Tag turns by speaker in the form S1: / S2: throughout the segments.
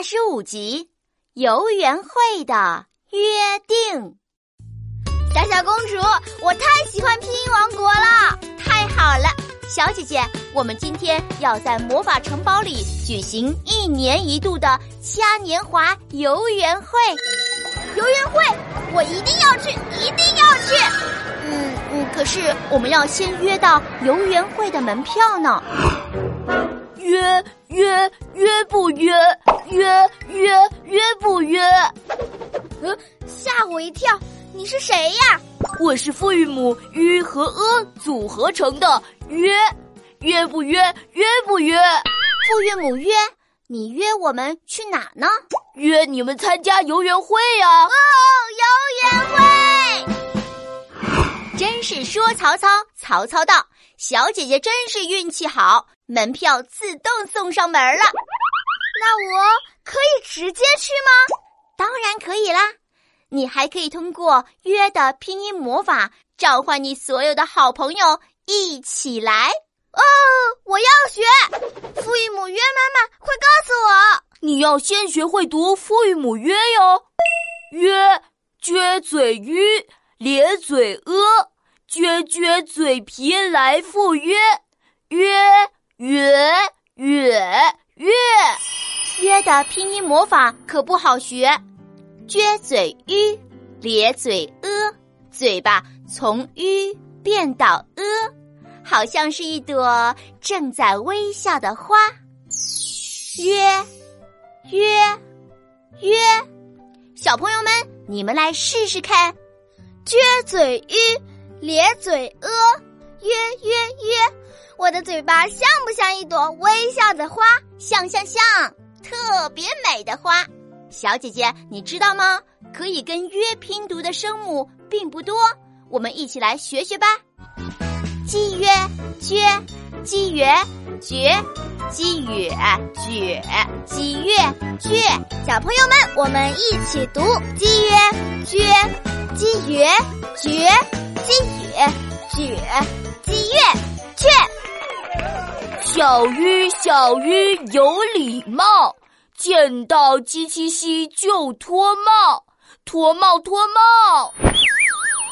S1: 二十五集《游园会的约定》。
S2: 小小公主，我太喜欢拼音王国了！
S1: 太好了，小姐姐，我们今天要在魔法城堡里举行一年一度的嘉年华游园会。
S2: 游园会，我一定要去，一定要去！
S1: 嗯嗯，可是我们要先约到游园会的门票呢。
S3: 约约约不约？约约约不约？
S2: 呃，吓我一跳！你是谁呀？
S3: 我是父与母约和 “e” 组合成的约，约不约？约不约？
S1: 父与母约，你约我们去哪呢？
S3: 约你们参加游园会呀！哦，
S2: 游园会！
S1: 真是说曹操，曹操到。小姐姐真是运气好，门票自动送上门了。
S2: 那我可以直接去吗？
S1: 当然可以啦！你还可以通过“约”的拼音魔法召唤你所有的好朋友一起来。
S2: 哦，我要学父与母约，妈妈快告诉我！
S3: 你要先学会读父与母约哟。约，撅嘴吁，咧嘴呃。撅撅嘴皮来赴，约约约约约
S1: 的拼音魔法可不好学，撅嘴吁，咧嘴呃，嘴巴从吁变到呃，好像是一朵正在微笑的花。约约约，小朋友们，你们来试试看，
S2: 撅嘴吁。咧嘴呃，约约约，我的嘴巴像不像一朵微笑的花？
S1: 像像像，特别美的花。小姐姐，你知道吗？可以跟约拼读的声母并不多，我们一起来学学吧。鸡约撅，鸡约绝，鸡约撅，鸡约撅。
S2: 小朋友们，我们一起读鸡约撅，鸡约撅。鸡羽撅，鸡月雀，
S3: 小鱼小鱼有礼貌，见到鸡七夕就脱帽，脱帽脱帽。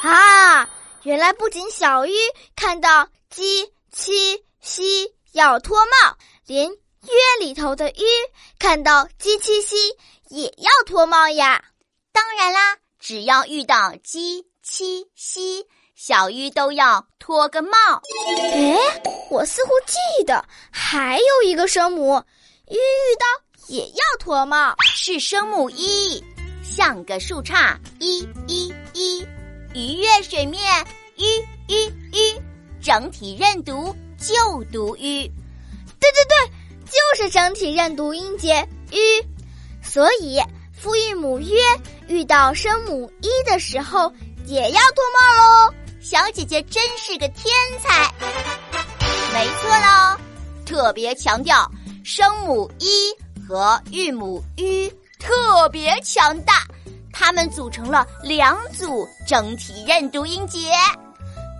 S2: 啊，原来不仅小鱼看到鸡七夕要脱帽，连约里头的鱼看到鸡七夕也要脱帽呀。
S1: 当然啦，只要遇到鸡七夕。小鱼都要脱个帽。
S2: 哎，我似乎记得还有一个声母，鱼遇到也要脱帽，
S1: 是声母一，像个树杈，一一一，鱼跃水面，鱼鱼鱼，整体认读就读鱼。
S2: 对对对，就是整体认读音节鱼。所以父韵母约遇到声母一的时候也要脱帽喽。
S1: 小姐姐真是个天才，没错喽！特别强调声母一和韵母 u 特别强大，它们组成了两组整体认读音节，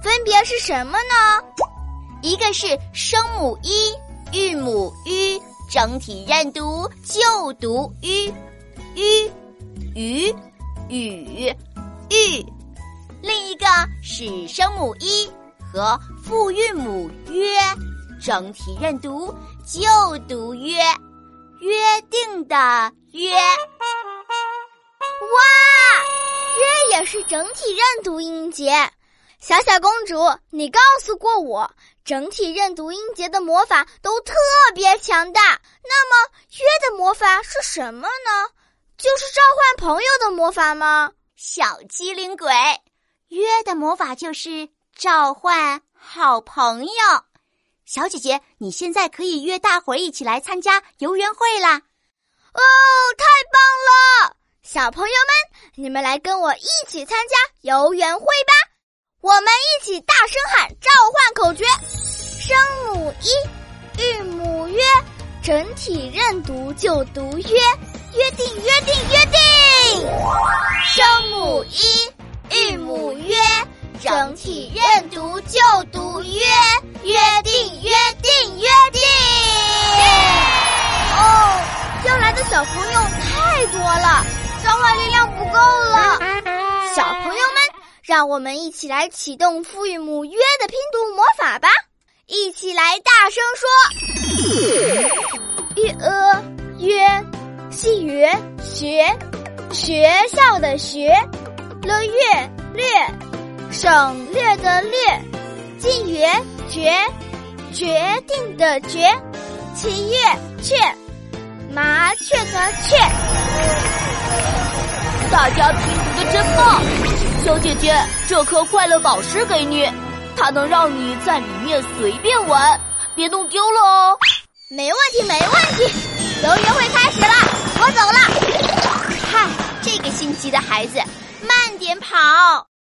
S2: 分别是什么呢？
S1: 一个是声母一，韵母 u 整体认读就读 u u 鱼雨玉。另一个是声母一和复韵母约，整体认读就读约，约定的约。
S2: 哇，约也是整体认读音节。小小公主，你告诉过我，整体认读音节的魔法都特别强大。那么约的魔法是什么呢？就是召唤朋友的魔法吗？
S1: 小机灵鬼。约的魔法就是召唤好朋友，小姐姐，你现在可以约大伙儿一起来参加游园会啦！
S2: 哦，太棒了！小朋友们，你们来跟我一起参加游园会吧！我们一起大声喊召唤口诀：声母一，韵母约，整体认读就读约，约定约定约定，声母一。韵母约，整体认读就读约，约定约定约定。哦，要来的小朋友太多了，召唤力量不够了。小朋友们，让我们一起来启动父与母约的拼读魔法吧！一起来大声说：约呃约，细约学，学校的学，了月略，省略的略，近约决，决定的决，七月雀，麻雀的雀。
S3: 大家拼图的真棒，小姐姐，这颗快乐宝石给你。它能让你在里面随便玩，别弄丢了哦。
S2: 没问题，没问题。游园会开始了，我走了。
S1: 嗨，这个心急的孩子，慢点跑。